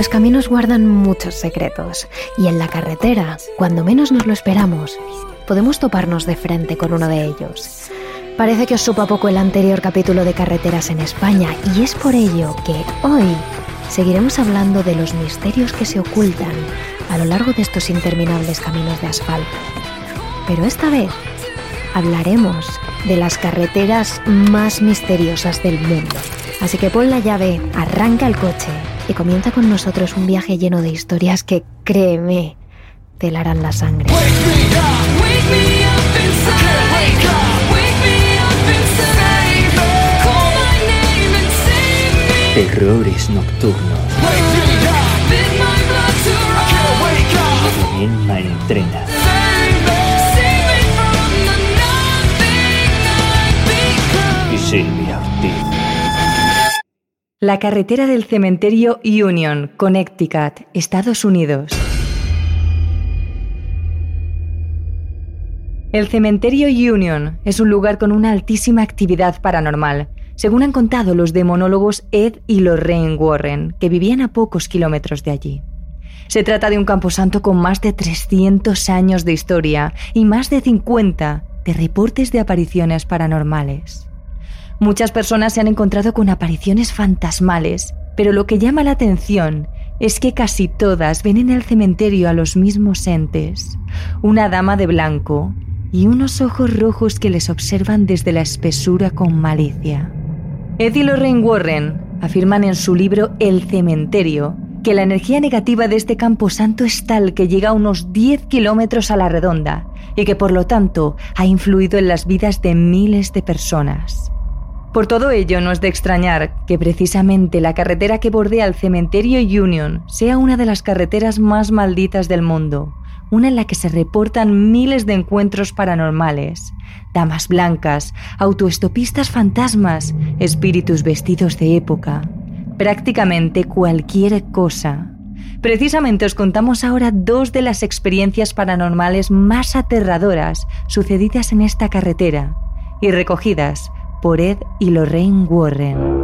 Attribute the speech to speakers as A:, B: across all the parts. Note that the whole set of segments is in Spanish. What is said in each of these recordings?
A: Los caminos guardan muchos secretos y en la carretera, cuando menos nos lo esperamos, podemos toparnos de frente con uno de ellos. Parece que os supo a poco el anterior capítulo de Carreteras en España y es por ello que hoy seguiremos hablando de los misterios que se ocultan a lo largo de estos interminables caminos de asfalto. Pero esta vez hablaremos de las carreteras más misteriosas del mundo. Así que pon la llave, arranca el coche y comienza con nosotros un viaje lleno de historias que, créeme, te harán la sangre.
B: Terrores nocturnos. Emma entrena.
C: La carretera del cementerio Union, Connecticut, Estados Unidos. El cementerio Union es un lugar con una altísima actividad paranormal, según han contado los demonólogos Ed y Lorraine Warren, que vivían a pocos kilómetros de allí. Se trata de un camposanto con más de 300 años de historia y más de 50 de reportes de apariciones paranormales. Muchas personas se han encontrado con apariciones fantasmales, pero lo que llama la atención es que casi todas ven en el cementerio a los mismos entes, una dama de blanco y unos ojos rojos que les observan desde la espesura con malicia. Ed y Lorraine Warren afirman en su libro El cementerio que la energía negativa de este camposanto es tal que llega a unos 10 kilómetros a la redonda y que por lo tanto ha influido en las vidas de miles de personas. Por todo ello, no es de extrañar que precisamente la carretera que bordea el cementerio Union sea una de las carreteras más malditas del mundo, una en la que se reportan miles de encuentros paranormales, damas blancas, autoestopistas fantasmas, espíritus vestidos de época, prácticamente cualquier cosa. Precisamente os contamos ahora dos de las experiencias paranormales más aterradoras sucedidas en esta carretera y recogidas por Ed y Lorraine Warren.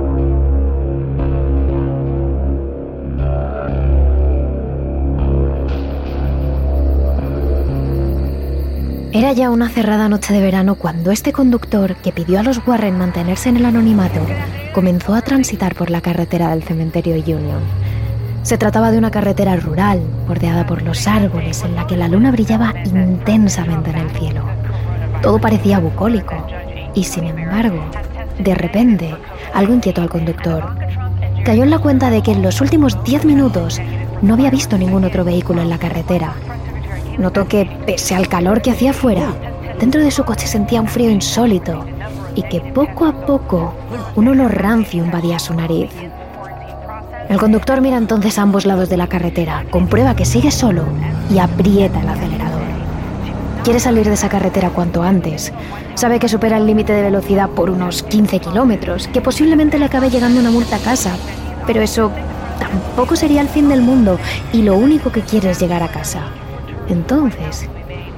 A: Era ya una cerrada noche de verano cuando este conductor, que pidió a los Warren mantenerse en el anonimato, comenzó a transitar por la carretera del cementerio Union. Se trataba de una carretera rural, bordeada por los árboles, en la que la luna brillaba intensamente en el cielo. Todo parecía bucólico, y sin embargo, de repente, algo inquietó al conductor. Cayó en la cuenta de que en los últimos 10 minutos no había visto ningún otro vehículo en la carretera Notó que, pese al calor que hacía fuera, dentro de su coche sentía un frío insólito y que poco a poco un olor rancio invadía su nariz. El conductor mira entonces a ambos lados de la carretera, comprueba que sigue solo y aprieta el acelerador. Quiere salir de esa carretera cuanto antes. Sabe que supera el límite de velocidad por unos 15 kilómetros, que posiblemente le acabe llegando una multa a casa. Pero eso tampoco sería el fin del mundo y lo único que quiere es llegar a casa. Entonces,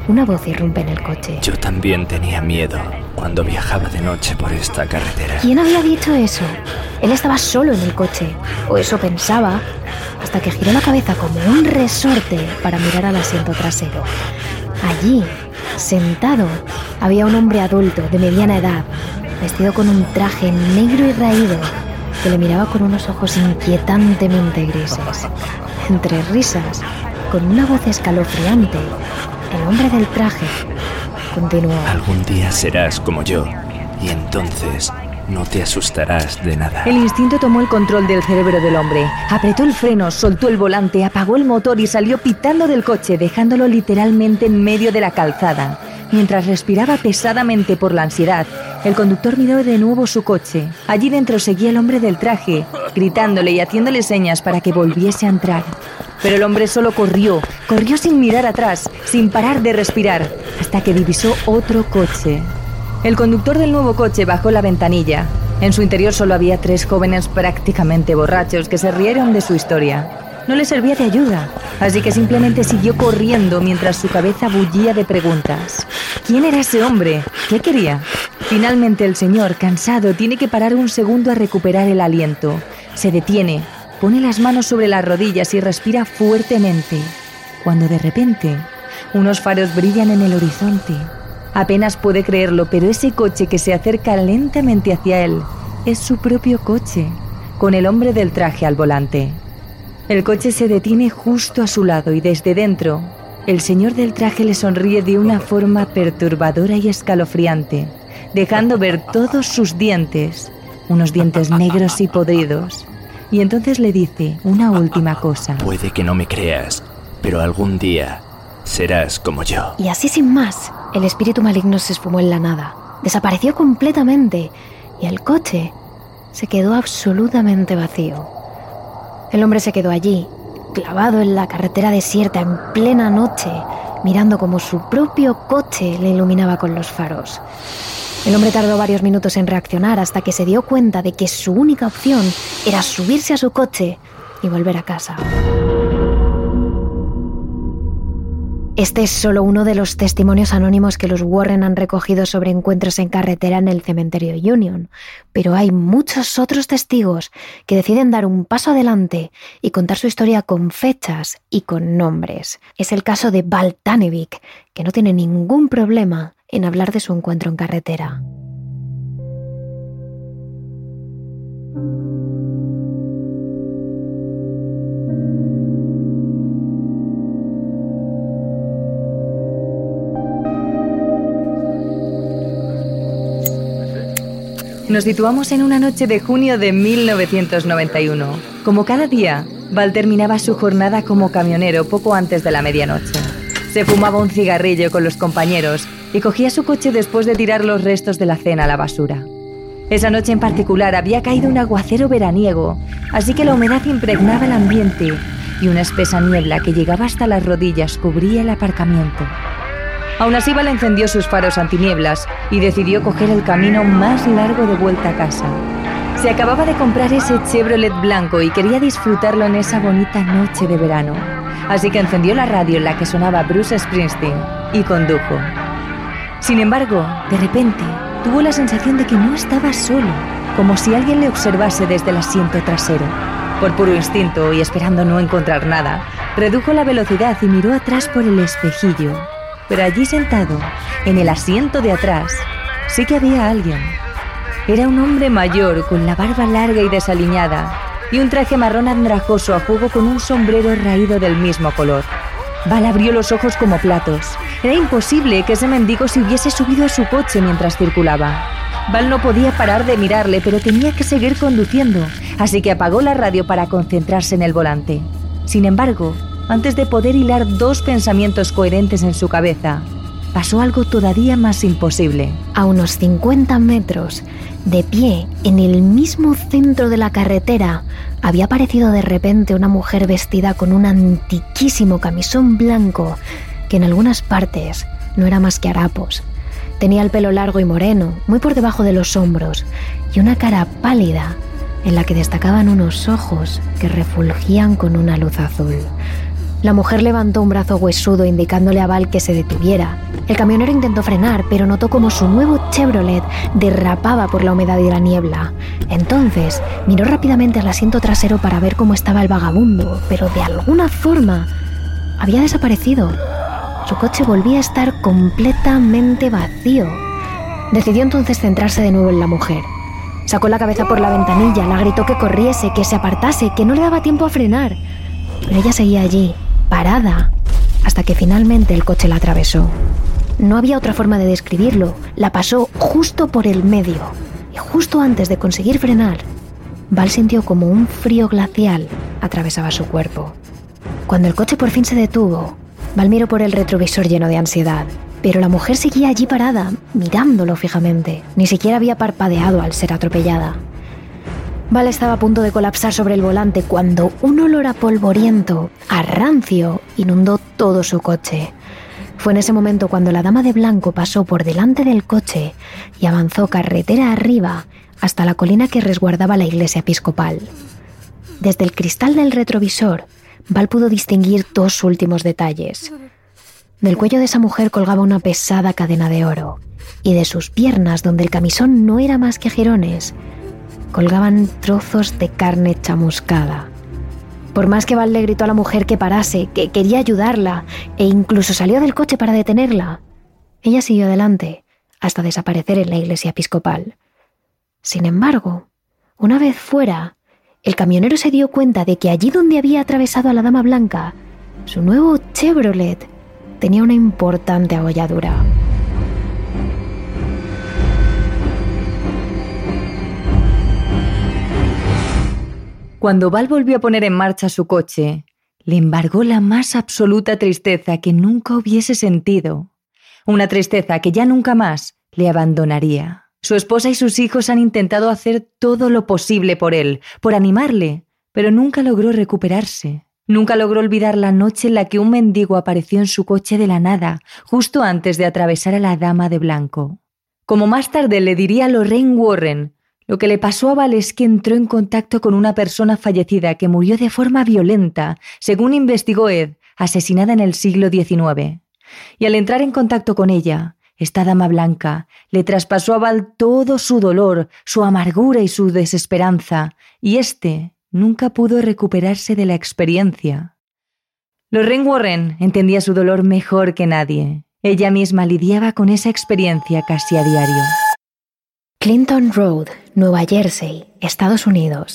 A: una voz irrumpe en el coche.
B: Yo también tenía miedo cuando viajaba de noche por esta carretera.
A: ¿Quién había dicho eso? Él estaba solo en el coche, o eso pensaba, hasta que giró la cabeza como un resorte para mirar al asiento trasero. Allí, sentado, había un hombre adulto de mediana edad, vestido con un traje negro y raído, que le miraba con unos ojos inquietantemente grises. Entre risas, con una voz escalofriante, el hombre del traje continuó.
B: Algún día serás como yo, y entonces no te asustarás de nada.
C: El instinto tomó el control del cerebro del hombre. Apretó el freno, soltó el volante, apagó el motor y salió pitando del coche, dejándolo literalmente en medio de la calzada. Mientras respiraba pesadamente por la ansiedad, el conductor miró de nuevo su coche. Allí dentro seguía el hombre del traje, gritándole y haciéndole señas para que volviese a entrar. Pero el hombre solo corrió, corrió sin mirar atrás, sin parar de respirar, hasta que divisó otro coche. El conductor del nuevo coche bajó la ventanilla. En su interior solo había tres jóvenes prácticamente borrachos que se rieron de su historia. no le servía de ayuda, así que simplemente siguió corriendo mientras su cabeza bullía de preguntas. ¿Quién era ese hombre? ¿Qué quería? Finalmente el señor, cansado, tiene que parar un segundo a recuperar el aliento. Se detiene, pone las manos sobre las rodillas y respira fuertemente, cuando de repente unos faros brillan en el horizonte. Apenas puede creerlo, pero ese coche que se acerca lentamente hacia él es su propio coche, con el hombre del traje al volante. El coche se detiene justo a su lado y desde dentro, el señor del traje le sonríe de una forma perturbadora y escalofriante, dejando ver todos sus dientes, unos dientes negros y podridos. Y entonces le dice una última cosa.
B: Puede que no me creas, pero algún día serás como yo.
A: Y así sin más, el espíritu maligno se esfumó en la nada, desapareció completamente y el coche se quedó absolutamente vacío. El hombre se quedó allí, clavado en la carretera desierta en plena noche, mirando como su propio coche le iluminaba con los faros. El hombre tardó varios minutos en reaccionar hasta que se dio cuenta de que su única opción era subirse a su coche y volver a casa. Este es solo uno de los testimonios anónimos que los Warren han recogido sobre encuentros en carretera en el cementerio Union, pero hay muchos otros testigos que deciden dar un paso adelante y contar su historia con fechas y con nombres. Es el caso de Val Tanevik, que no tiene ningún problema en hablar de su encuentro en carretera.
C: Nos situamos en una noche de junio de 1991. Como cada día, Val terminaba su jornada como camionero poco antes de la medianoche. Se fumaba un cigarrillo con los compañeros y cogía su coche después de tirar los restos de la cena a la basura. Esa noche en particular había caído un aguacero veraniego, así que la humedad impregnaba el ambiente y una espesa niebla que llegaba hasta las rodillas cubría el aparcamiento. Aún así, Val encendió sus faros antinieblas y decidió coger el camino más largo de vuelta a casa. Se acababa de comprar ese Chevrolet blanco y quería disfrutarlo en esa bonita noche de verano. Así que encendió la radio en la que sonaba Bruce Springsteen y condujo. Sin embargo, de repente, tuvo la sensación de que no estaba solo, como si alguien le observase desde el asiento trasero. Por puro instinto y esperando no encontrar nada, redujo la velocidad y miró atrás por el espejillo pero allí sentado, en el asiento de atrás, sí que había alguien. Era un hombre mayor con la barba larga y desaliñada y un traje marrón andrajoso a juego con un sombrero raído del mismo color. Val abrió los ojos como platos. Era imposible que ese mendigo se hubiese subido a su coche mientras circulaba. Val no podía parar de mirarle, pero tenía que seguir conduciendo, así que apagó la radio para concentrarse en el volante. Sin embargo, antes de poder hilar dos pensamientos coherentes en su cabeza, pasó algo todavía más imposible.
A: A unos 50 metros, de pie, en el mismo centro de la carretera, había aparecido de repente una mujer vestida con un antiquísimo camisón blanco que en algunas partes no era más que harapos. Tenía el pelo largo y moreno, muy por debajo de los hombros, y una cara pálida en la que destacaban unos ojos que refulgían con una luz azul. La mujer levantó un brazo huesudo indicándole a Val que se detuviera. El camionero intentó frenar, pero notó como su nuevo Chevrolet derrapaba por la humedad y la niebla. Entonces miró rápidamente al asiento trasero para ver cómo estaba el vagabundo, pero de alguna forma había desaparecido. Su coche volvía a estar completamente vacío. Decidió entonces centrarse de nuevo en la mujer. Sacó la cabeza por la ventanilla, la gritó que corriese, que se apartase, que no le daba tiempo a frenar. Pero ella seguía allí, parada, hasta que finalmente el coche la atravesó. No había otra forma de describirlo, la pasó justo por el medio, y justo antes de conseguir frenar, Val sintió como un frío glacial atravesaba su cuerpo. Cuando el coche por fin se detuvo, Val miró por el retrovisor lleno de ansiedad, pero la mujer seguía allí parada, mirándolo fijamente. Ni siquiera había parpadeado al ser atropellada. Val estaba a punto de colapsar sobre el volante cuando un olor a polvoriento, a rancio, inundó todo su coche. Fue en ese momento cuando la dama de blanco pasó por delante del coche y avanzó carretera arriba hasta la colina que resguardaba la iglesia episcopal. Desde el cristal del retrovisor, Val pudo distinguir dos últimos detalles. Del cuello de esa mujer colgaba una pesada cadena de oro, y de sus piernas, donde el camisón no era más que jirones, colgaban trozos de carne chamuscada. Por más que Val le gritó a la mujer que parase, que quería ayudarla, e incluso salió del coche para detenerla, ella siguió adelante hasta desaparecer en la iglesia episcopal. Sin embargo, una vez fuera, el camionero se dio cuenta de que allí donde había atravesado a la Dama Blanca, su nuevo Chevrolet tenía una importante agolladura.
C: Cuando Val volvió a poner en marcha su coche, le embargó la más absoluta tristeza que nunca hubiese sentido. Una tristeza que ya nunca más le abandonaría. Su esposa y sus hijos han intentado hacer todo lo posible por él, por animarle, pero nunca logró recuperarse. Nunca logró olvidar la noche en la que un mendigo apareció en su coche de la nada, justo antes de atravesar a la dama de blanco. Como más tarde le diría Lorraine Warren, lo que le pasó a Val es que entró en contacto con una persona fallecida que murió de forma violenta, según investigó Ed, asesinada en el siglo XIX. Y al entrar en contacto con ella, esta dama blanca le traspasó a Val todo su dolor, su amargura y su desesperanza, y éste nunca pudo recuperarse de la experiencia. Lorraine Warren entendía su dolor mejor que nadie. Ella misma lidiaba con esa experiencia casi a diario.
A: Clinton Road, Nueva Jersey, Estados Unidos.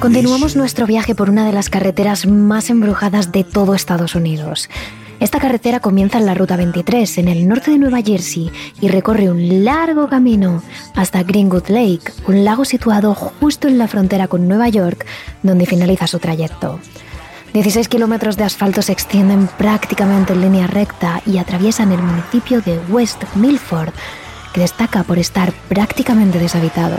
A: Continuamos nuestro viaje por una de las carreteras más embrujadas de todo Estados Unidos. Esta carretera comienza en la Ruta 23, en el norte de Nueva Jersey, y recorre un largo camino hasta Greenwood Lake, un lago situado justo en la frontera con Nueva York, donde finaliza su trayecto. 16 kilómetros de asfalto se extienden prácticamente en línea recta y atraviesan el municipio de West Milford, que destaca por estar prácticamente deshabitado.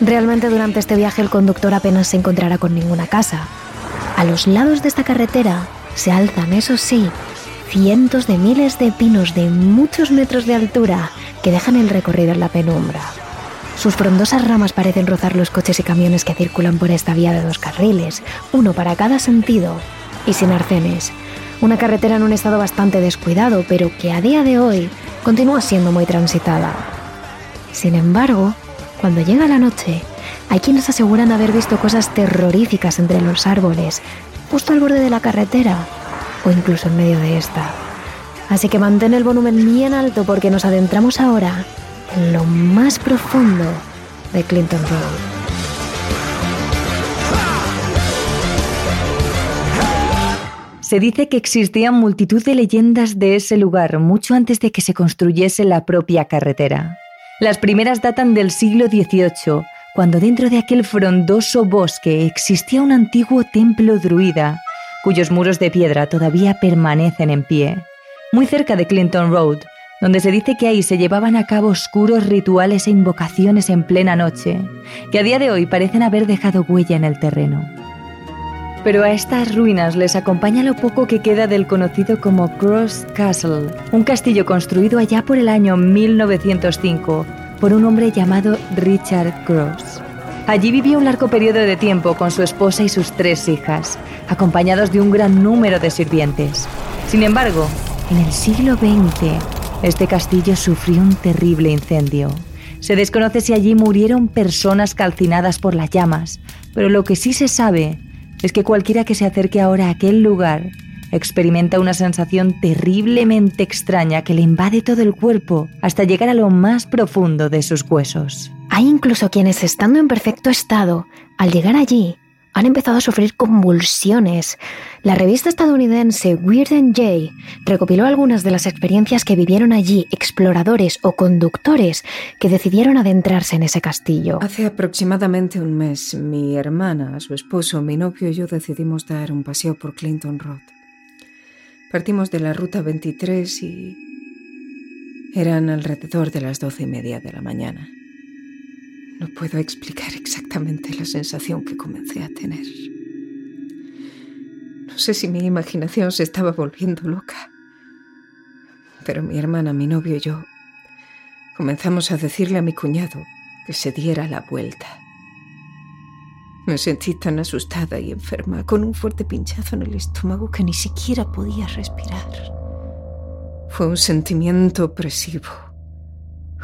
A: Realmente durante este viaje el conductor apenas se encontrará con ninguna casa. A los lados de esta carretera se alzan, eso sí, cientos de miles de pinos de muchos metros de altura que dejan el recorrido en la penumbra. Sus frondosas ramas parecen rozar los coches y camiones que circulan por esta vía de dos carriles, uno para cada sentido, y sin arcenes. Una carretera en un estado bastante descuidado, pero que a día de hoy continúa siendo muy transitada. Sin embargo, cuando llega la noche, hay quienes aseguran haber visto cosas terroríficas entre los árboles, justo al borde de la carretera o incluso en medio de esta. Así que mantén el volumen bien alto porque nos adentramos ahora en lo más profundo de Clinton Road.
C: Se dice que existían multitud de leyendas de ese lugar mucho antes de que se construyese la propia carretera. Las primeras datan del siglo XVIII, cuando dentro de aquel frondoso bosque existía un antiguo templo druida, cuyos muros de piedra todavía permanecen en pie, muy cerca de Clinton Road, donde se dice que ahí se llevaban a cabo oscuros rituales e invocaciones en plena noche, que a día de hoy parecen haber dejado huella en el terreno. Pero a estas ruinas les acompaña lo poco que queda del conocido como Cross Castle, un castillo construido allá por el año 1905 por un hombre llamado Richard Cross. Allí vivió un largo periodo de tiempo con su esposa y sus tres hijas, acompañados de un gran número de sirvientes. Sin embargo, en el siglo XX, este castillo sufrió un terrible incendio. Se desconoce si allí murieron personas calcinadas por las llamas, pero lo que sí se sabe es que cualquiera que se acerque ahora a aquel lugar experimenta una sensación terriblemente extraña que le invade todo el cuerpo hasta llegar a lo más profundo de sus huesos.
A: Hay incluso quienes, estando en perfecto estado, al llegar allí, han empezado a sufrir convulsiones. La revista estadounidense Weird and Jay recopiló algunas de las experiencias que vivieron allí exploradores o conductores que decidieron adentrarse en ese castillo.
D: Hace aproximadamente un mes, mi hermana, su esposo, mi novio y yo decidimos dar un paseo por Clinton Road. Partimos de la ruta 23 y eran alrededor de las doce y media de la mañana. No puedo explicar exactamente la sensación que comencé a tener. No sé si mi imaginación se estaba volviendo loca Pero mi hermana, mi novio y yo comenzamos a decirle a mi cuñado que se diera la vuelta. Me sentí tan asustada y enferma, con un fuerte pinchazo en el estómago que ni siquiera podía respirar. Fue un sentimiento opresivo,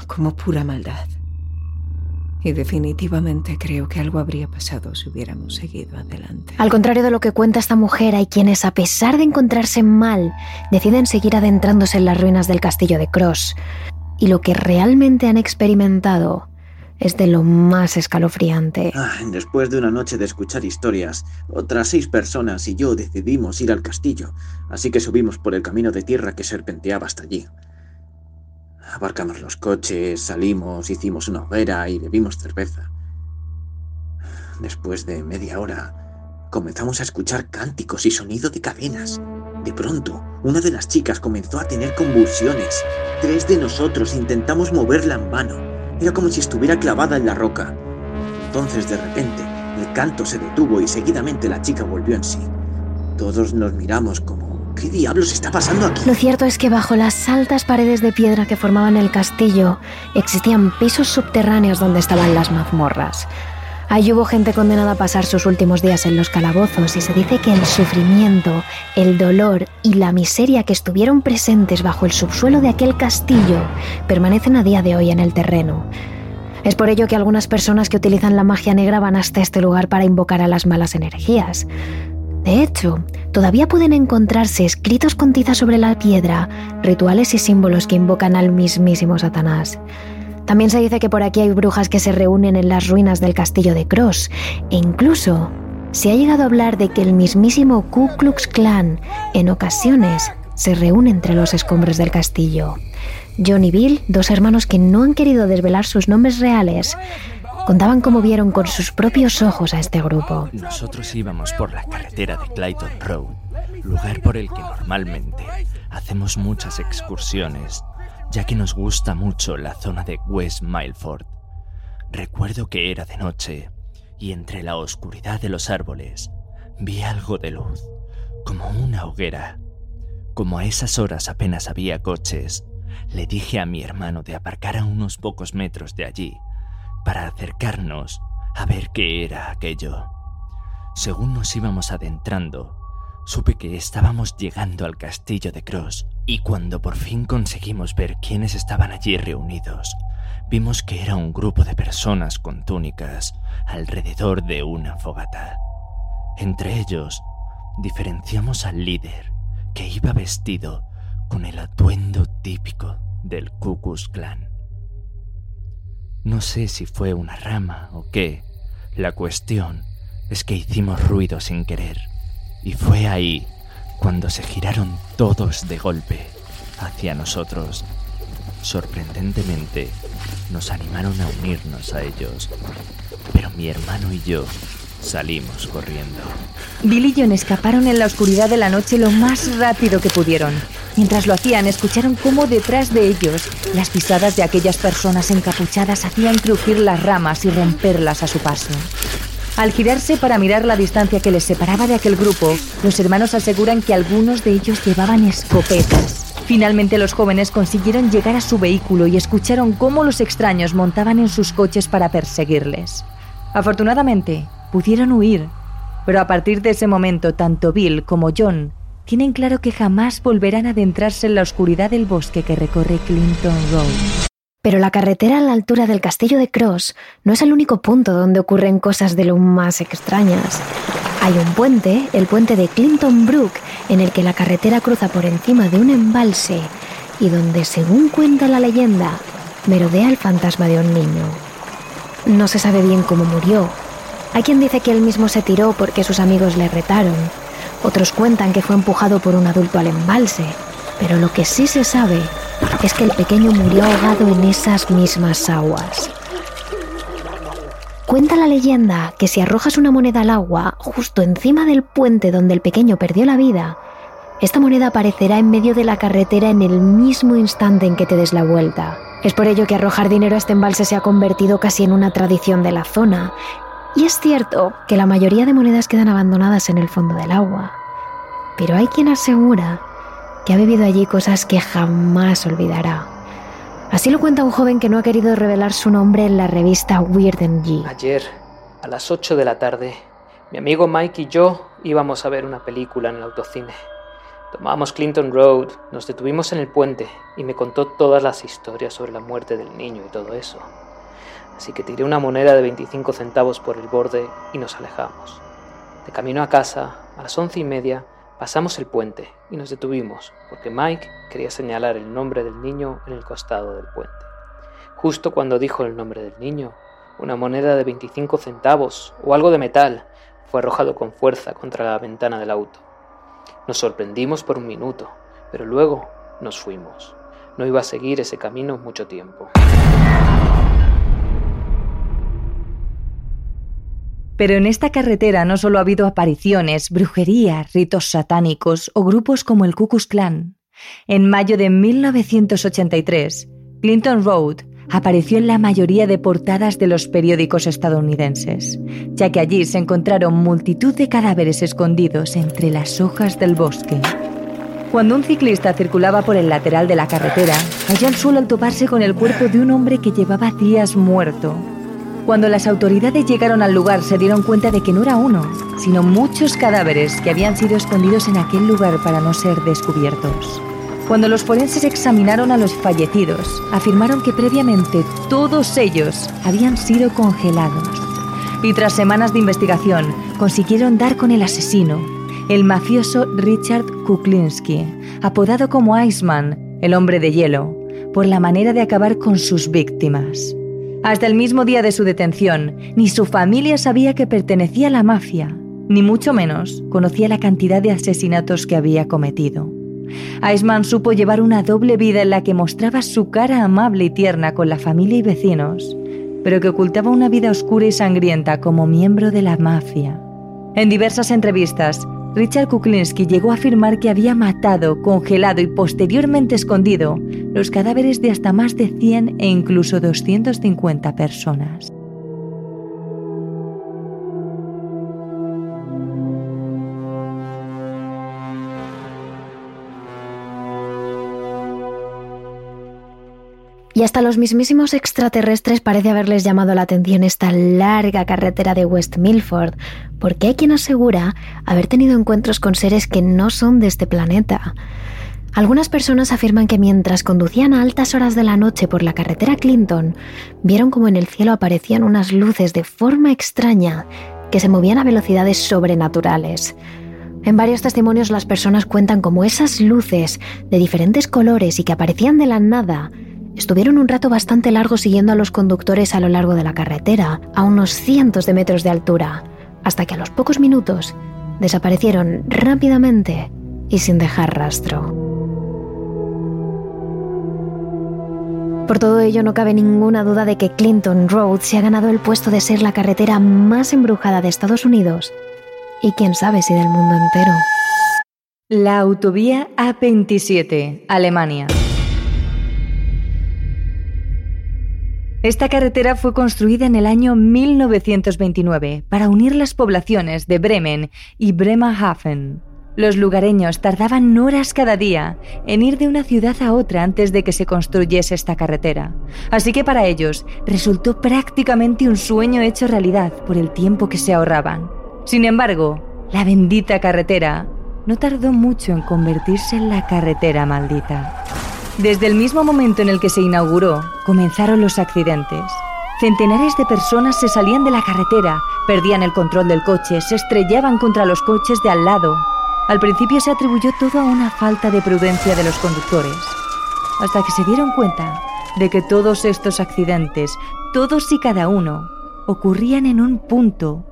D: como pura maldad. Y definitivamente creo que algo habría pasado si hubiéramos seguido adelante.
A: Al contrario de lo que cuenta esta mujer, hay quienes, a pesar de encontrarse mal, deciden seguir adentrándose en las ruinas del castillo de Cross. Y lo que realmente han experimentado es de lo más escalofriante.
E: Ah, después de una noche de escuchar historias, otras seis personas y yo decidimos ir al castillo, así que subimos por el camino de tierra que serpenteaba hasta allí. Abarcamos los coches, salimos, hicimos una hoguera y bebimos cerveza. Después de media hora, comenzamos a escuchar cánticos y sonido de cadenas. De pronto, una de las chicas comenzó a tener convulsiones. Tres de nosotros intentamos moverla en vano. Era como si estuviera clavada en la roca. Entonces, de repente, el canto se detuvo y seguidamente la chica volvió en sí. Todos nos miramos como ¿Qué diablos está pasando aquí?
A: Lo cierto es que bajo las altas paredes de piedra que formaban el castillo existían pisos subterráneos donde estaban las mazmorras. Allí hubo gente condenada a pasar sus últimos días en los calabozos y se dice que el sufrimiento, el dolor y la miseria que estuvieron presentes bajo el subsuelo de aquel castillo permanecen a día de hoy en el terreno. Es por ello que algunas personas que utilizan la magia negra van hasta este lugar para invocar a las malas energías. De hecho, todavía pueden encontrarse escritos con tiza sobre la piedra rituales y símbolos que invocan al mismísimo Satanás. También se dice que por aquí hay brujas que se reúnen en las ruinas del castillo de Cross e incluso se ha llegado a hablar de que el mismísimo Ku Klux Klan en ocasiones se reúne entre los escombros del castillo. John y Bill, dos hermanos que no han querido desvelar sus nombres reales, contaban cómo vieron con sus propios ojos a este grupo.
B: Nosotros íbamos por la carretera de Clayton Road, lugar por el que normalmente hacemos muchas excursiones, ya que nos gusta mucho la zona de West Milford. Recuerdo que era de noche y entre la oscuridad de los árboles vi algo de luz, como una hoguera. Como a esas horas apenas había coches, le dije a mi hermano de aparcar a unos pocos metros de allí para acercarnos a ver qué era aquello. Según nos íbamos adentrando, supe que estábamos llegando al castillo de Cross y cuando por fin conseguimos ver quiénes estaban allí reunidos, vimos que era un grupo de personas con túnicas alrededor de una fogata. Entre ellos, diferenciamos al líder, que iba vestido con el atuendo típico del Ku Klan. No sé si fue una rama o qué. La cuestión es que hicimos ruido sin querer. Y fue ahí cuando se giraron todos de golpe hacia nosotros. Sorprendentemente, nos animaron a unirnos a ellos. Pero mi hermano y yo salimos corriendo.
C: Bill y John escaparon en la oscuridad de la noche lo más rápido que pudieron. Mientras lo hacían, escucharon cómo detrás de ellos las pisadas de aquellas personas encapuchadas hacían crujir las ramas y romperlas a su paso. Al girarse para mirar la distancia que les separaba de aquel grupo, los hermanos aseguran que algunos de ellos llevaban escopetas. Finalmente los jóvenes consiguieron llegar a su vehículo y escucharon cómo los extraños montaban en sus coches para perseguirles. Afortunadamente, pudieron huir, pero a partir de ese momento tanto Bill como John tienen claro que jamás volverán a adentrarse en la oscuridad del bosque que recorre Clinton Road.
A: Pero la carretera a la altura del castillo de Cross no es el único punto donde ocurren cosas de lo más extrañas. Hay un puente, el puente de Clinton Brook, en el que la carretera cruza por encima de un embalse y donde, según cuenta la leyenda, merodea el fantasma de un niño. No se sabe bien cómo murió. Hay quien dice que él mismo se tiró porque sus amigos le retaron, otros cuentan que fue empujado por un adulto al embalse, pero lo que sí se sabe es que el pequeño murió ahogado en esas mismas aguas. Cuenta la leyenda que si arrojas una moneda al agua justo encima del puente donde el pequeño perdió la vida, esta moneda aparecerá en medio de la carretera en el mismo instante en que te des la vuelta. Es por ello que arrojar dinero a este embalse se ha convertido casi en una tradición de la zona y es cierto que la mayoría de monedas quedan abandonadas en el fondo del agua, pero hay quien asegura que ha vivido allí cosas que jamás olvidará. Así lo cuenta un joven que no ha querido revelar su nombre en la revista Weird G.
F: Ayer, a las 8 de la tarde, mi amigo Mike y yo íbamos a ver una película en el autocine. Tomamos Clinton Road, nos detuvimos en el puente y me contó todas las historias sobre la muerte del niño y todo eso. Así que tiré una moneda de 25 centavos por el borde y nos alejamos. De camino a casa, a las once y media, pasamos el puente y nos detuvimos porque Mike quería señalar el nombre del niño en el costado del puente. Justo cuando dijo el nombre del niño, una moneda de 25 centavos o algo de metal fue arrojado con fuerza contra la ventana del auto. Nos sorprendimos por un minuto, pero luego nos fuimos. No iba a seguir ese camino mucho tiempo.
C: Pero en esta carretera no solo ha habido apariciones, brujería, ritos satánicos o grupos como el Ku Klux Klan. En mayo de 1983, Clinton Road apareció en la mayoría de portadas de los periódicos estadounidenses, ya que allí se encontraron multitud de cadáveres escondidos entre las hojas del bosque. Cuando un ciclista circulaba por el lateral de la carretera, cayó al suelo al toparse con el cuerpo de un hombre que llevaba días muerto. Cuando las autoridades llegaron al lugar se dieron cuenta de que no era uno, sino muchos cadáveres que habían sido escondidos en aquel lugar para no ser descubiertos. Cuando los forenses examinaron a los fallecidos, afirmaron que previamente todos ellos habían sido congelados. Y tras semanas de investigación, consiguieron dar con el asesino, el mafioso Richard Kuklinski, apodado como Iceman, el hombre de hielo, por la manera de acabar con sus víctimas. Hasta el mismo día de su detención, ni su familia sabía que pertenecía a la mafia, ni mucho menos conocía la cantidad de asesinatos que había cometido. Iceman supo llevar una doble vida en la que mostraba su cara amable y tierna con la familia y vecinos, pero que ocultaba una vida oscura y sangrienta como miembro de la mafia. En diversas entrevistas, Richard Kuklinski llegó a afirmar que había matado, congelado y posteriormente escondido los cadáveres de hasta más de 100 e incluso 250 personas.
A: Y hasta los mismísimos extraterrestres parece haberles llamado la atención esta larga carretera de West Milford, porque hay quien asegura haber tenido encuentros con seres que no son de este planeta. Algunas personas afirman que mientras conducían a altas horas de la noche por la carretera Clinton, vieron como en el cielo aparecían unas luces de forma extraña que se movían a velocidades sobrenaturales. En varios testimonios las personas cuentan como esas luces de diferentes colores y que aparecían de la nada Estuvieron un rato bastante largo siguiendo a los conductores a lo largo de la carretera, a unos cientos de metros de altura, hasta que a los pocos minutos desaparecieron rápidamente y sin dejar rastro. Por todo ello no cabe ninguna duda de que Clinton Road se ha ganado el puesto de ser la carretera más embrujada de Estados Unidos y quién sabe si del mundo entero.
C: La autovía A27, Alemania. Esta carretera fue construida en el año 1929 para unir las poblaciones de Bremen y Bremerhaven. Los lugareños tardaban horas cada día en ir de una ciudad a otra antes de que se construyese esta carretera, así que para ellos resultó prácticamente un sueño hecho realidad por el tiempo que se ahorraban. Sin embargo, la bendita carretera no tardó mucho en convertirse en la carretera maldita. Desde el mismo momento en el que se inauguró, comenzaron los accidentes. Centenares de personas se salían de la carretera, perdían el control del coche, se estrellaban contra los coches de al lado. Al principio se atribuyó todo a una falta de prudencia de los conductores, hasta que se dieron cuenta de que todos estos accidentes, todos y cada uno, ocurrían en un punto,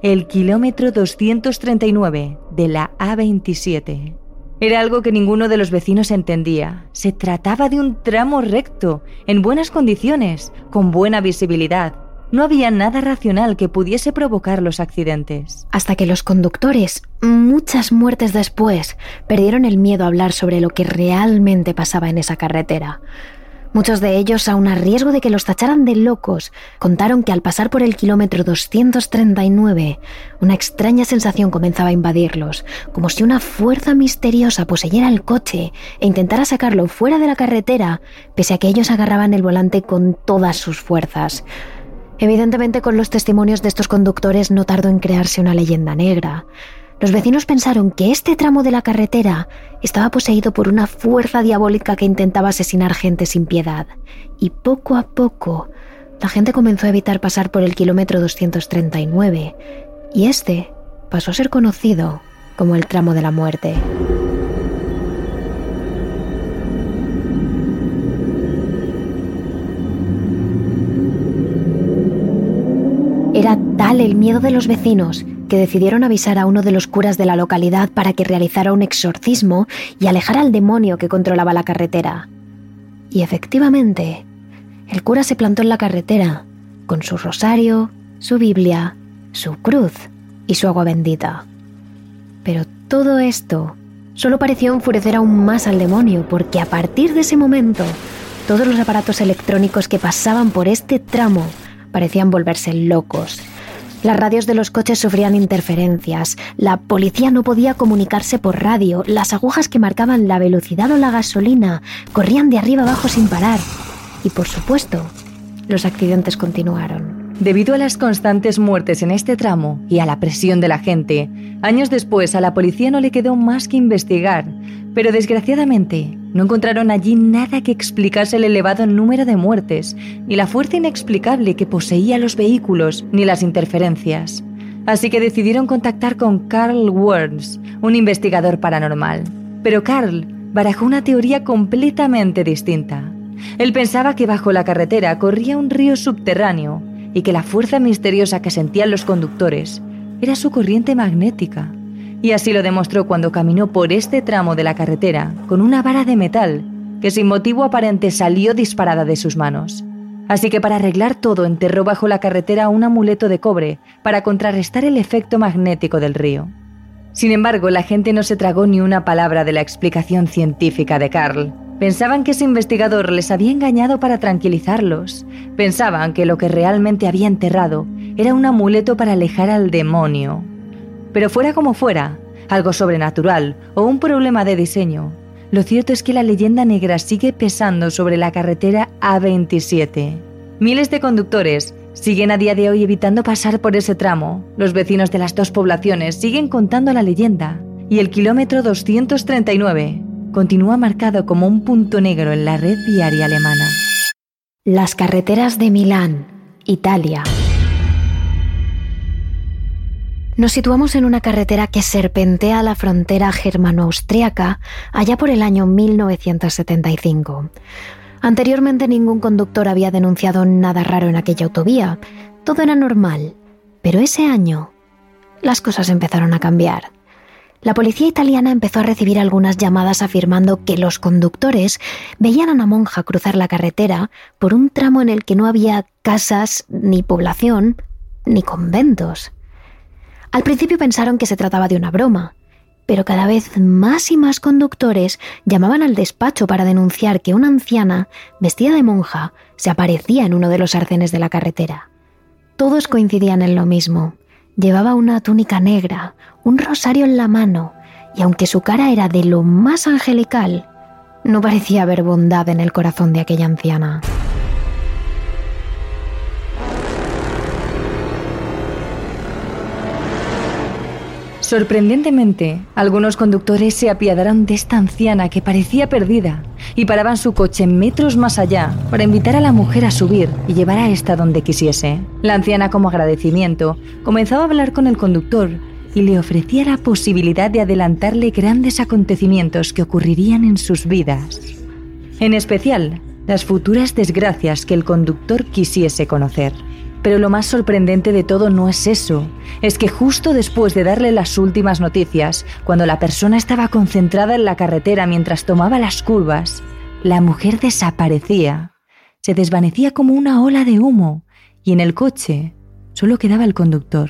C: el kilómetro 239 de la A27. Era algo que ninguno de los vecinos entendía. Se trataba de un tramo recto, en buenas condiciones, con buena visibilidad. No había nada racional que pudiese provocar los accidentes.
A: Hasta que los conductores, muchas muertes después, perdieron el miedo a hablar sobre lo que realmente pasaba en esa carretera. Muchos de ellos, aun a riesgo de que los tacharan de locos, contaron que al pasar por el kilómetro 239, una extraña sensación comenzaba a invadirlos, como si una fuerza misteriosa poseyera el coche e intentara sacarlo fuera de la carretera, pese a que ellos agarraban el volante con todas sus fuerzas. Evidentemente, con los testimonios de estos conductores no tardó en crearse una leyenda negra. Los vecinos pensaron que este tramo de la carretera estaba poseído por una fuerza diabólica que intentaba asesinar gente sin piedad. Y poco a poco, la gente comenzó a evitar pasar por el kilómetro 239, y este pasó a ser conocido como el tramo de la muerte. Era tal el miedo de los vecinos que decidieron avisar a uno de los curas de la localidad para que realizara un exorcismo y alejara al demonio que controlaba la carretera. Y efectivamente, el cura se plantó en la carretera con su rosario, su Biblia, su cruz y su agua bendita. Pero todo esto solo pareció enfurecer aún más al demonio porque a partir de ese momento todos los aparatos electrónicos que pasaban por este tramo parecían volverse locos las radios de los coches sufrían interferencias, la policía no podía comunicarse por radio, las agujas que marcaban la velocidad o la gasolina corrían de arriba abajo sin parar. Y por supuesto, los accidentes continuaron.
C: Debido a las constantes muertes en este tramo y a la presión de la gente, años después a la policía no le quedó más que investigar, pero desgraciadamente no encontraron allí nada que explicase el elevado número de muertes, ni la fuerza inexplicable que poseía los vehículos, ni las interferencias. Así que decidieron contactar con Carl Werns, un investigador paranormal. Pero Carl barajó una teoría completamente distinta. Él pensaba que bajo la carretera corría un río subterráneo y que la fuerza misteriosa que sentían los conductores era su corriente magnética. Y así lo demostró cuando caminó por este tramo de la carretera con una vara de metal que sin motivo aparente salió disparada de sus manos. Así que para arreglar todo enterró bajo la carretera un amuleto de cobre para contrarrestar el efecto magnético del río. Sin embargo, la gente no se tragó ni una palabra de la explicación científica de Carl, Pensaban que ese investigador les había engañado para tranquilizarlos. Pensaban que lo que realmente había enterrado era un amuleto para alejar al demonio. Pero fuera como fuera, algo sobrenatural o un problema de diseño, lo cierto es que la leyenda negra sigue pesando sobre la carretera A27. Miles de conductores siguen a día de hoy evitando pasar por ese tramo. Los vecinos de las dos poblaciones siguen contando la leyenda. Y el kilómetro 239 continúa marcado como un punto negro en la red viaria alemana.
A: Las carreteras de Milán, Italia. Nos situamos en una carretera que serpentea la frontera germano-austriaca allá por el año 1975. Anteriormente ningún conductor había denunciado nada raro en aquella autovía. Todo era normal. Pero ese año las cosas empezaron a cambiar la policía italiana empezó a recibir algunas llamadas afirmando que los conductores veían a una monja cruzar la carretera por un tramo en el que no había casas, ni población, ni conventos. Al principio pensaron que se trataba de una broma, pero cada vez más y más conductores llamaban al despacho para denunciar que una anciana, vestida de monja, se aparecía en uno de los arcenes de la carretera. Todos coincidían en lo mismo. Llevaba una túnica negra, un rosario en la mano, y aunque su cara era de lo más angelical, no parecía haber bondad en el corazón de aquella anciana.
C: Sorprendentemente, algunos conductores se apiadaron de esta anciana que parecía perdida y paraban su coche metros más allá para invitar a la mujer a subir y llevar a esta donde quisiese. La anciana, como agradecimiento, comenzó a hablar con el conductor y le ofrecía la posibilidad de adelantarle grandes acontecimientos que ocurrirían en sus vidas. En especial, las futuras desgracias que el conductor quisiese conocer. Pero lo más sorprendente de todo no es eso, es que justo después de darle las últimas noticias, cuando la persona estaba concentrada en la carretera mientras tomaba las curvas, la mujer desaparecía, se desvanecía como una ola de humo y en el coche solo quedaba el conductor.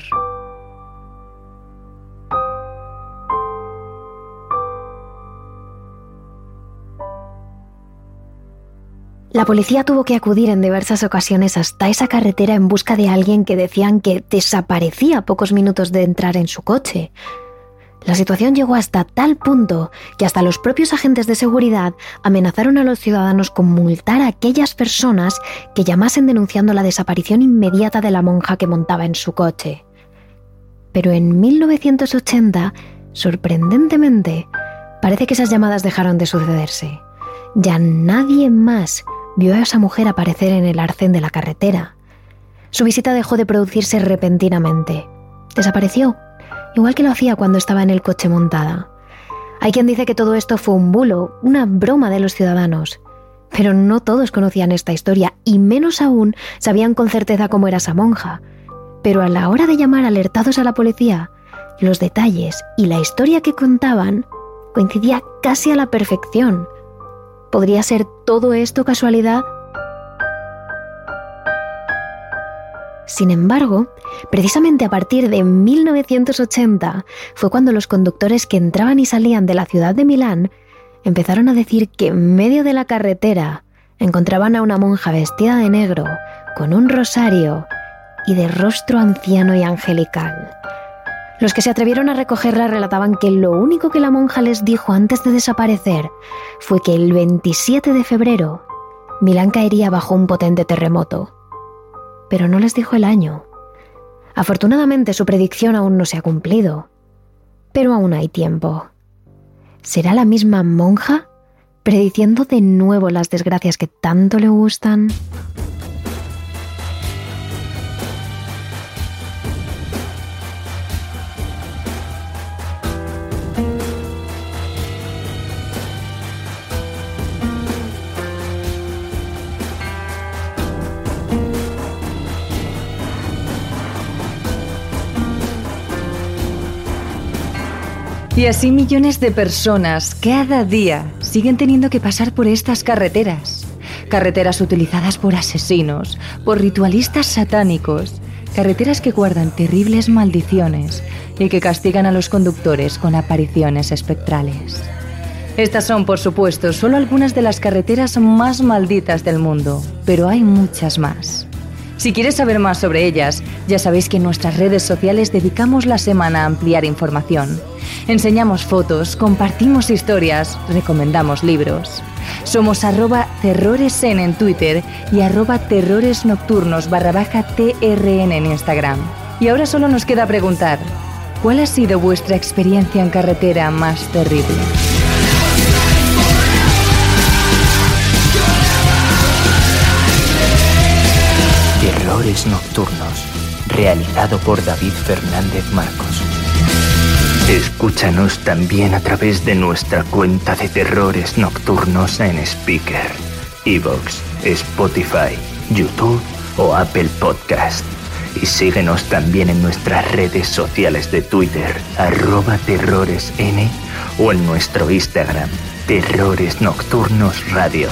A: La policía tuvo que acudir en diversas ocasiones hasta esa carretera en busca de alguien que decían que desaparecía pocos minutos de entrar en su coche. La situación llegó hasta tal punto que hasta los propios agentes de seguridad amenazaron a los ciudadanos con multar a aquellas personas que llamasen denunciando la desaparición inmediata de la monja que montaba en su coche. Pero en 1980, sorprendentemente, parece que esas llamadas dejaron de sucederse. Ya nadie más vio a esa mujer aparecer en el arcén de la carretera. Su visita dejó de producirse repentinamente. Desapareció, igual que lo hacía cuando estaba en el coche montada. Hay quien dice que todo esto fue un bulo, una broma de los ciudadanos. Pero no todos conocían esta historia y menos aún sabían con certeza cómo era esa monja. Pero a la hora de llamar alertados a la policía, los detalles y la historia que contaban coincidía casi a la perfección. ¿Podría ser todo esto casualidad? Sin embargo, precisamente a partir de 1980 fue cuando los conductores que entraban y salían de la ciudad de Milán empezaron a decir que en medio de la carretera encontraban a una monja vestida de negro, con un rosario y de rostro anciano y angelical. Los que se atrevieron a recogerla relataban que lo único que la monja les dijo antes de desaparecer fue que el 27 de febrero Milán caería bajo un potente terremoto. Pero no les dijo el año. Afortunadamente su predicción aún no se ha cumplido. Pero aún hay tiempo. ¿Será la misma monja prediciendo de nuevo las desgracias que tanto le gustan?
C: Y así millones de personas cada día siguen teniendo que pasar por estas carreteras. Carreteras utilizadas por asesinos, por ritualistas satánicos, carreteras que guardan terribles maldiciones y que castigan a los conductores con apariciones espectrales. Estas son, por supuesto, solo algunas de las carreteras más malditas del mundo, pero hay muchas más. Si quieres saber más sobre ellas, ya sabéis que en nuestras redes sociales dedicamos la semana a ampliar información. Enseñamos fotos, compartimos historias, recomendamos libros. Somos arroba terroresen en Twitter y arroba terroresnocturnos barra baja TRN en Instagram. Y ahora solo nos queda preguntar, ¿cuál ha sido vuestra experiencia en carretera más terrible?
B: Terrores Nocturnos, realizado por David Fernández Marcos. Escúchanos también a través de nuestra cuenta de Terrores Nocturnos en Speaker, Evox, Spotify, YouTube o Apple Podcast. Y síguenos también en nuestras redes sociales de Twitter, arroba terroresn o en nuestro Instagram, Terrores Nocturnos Radio.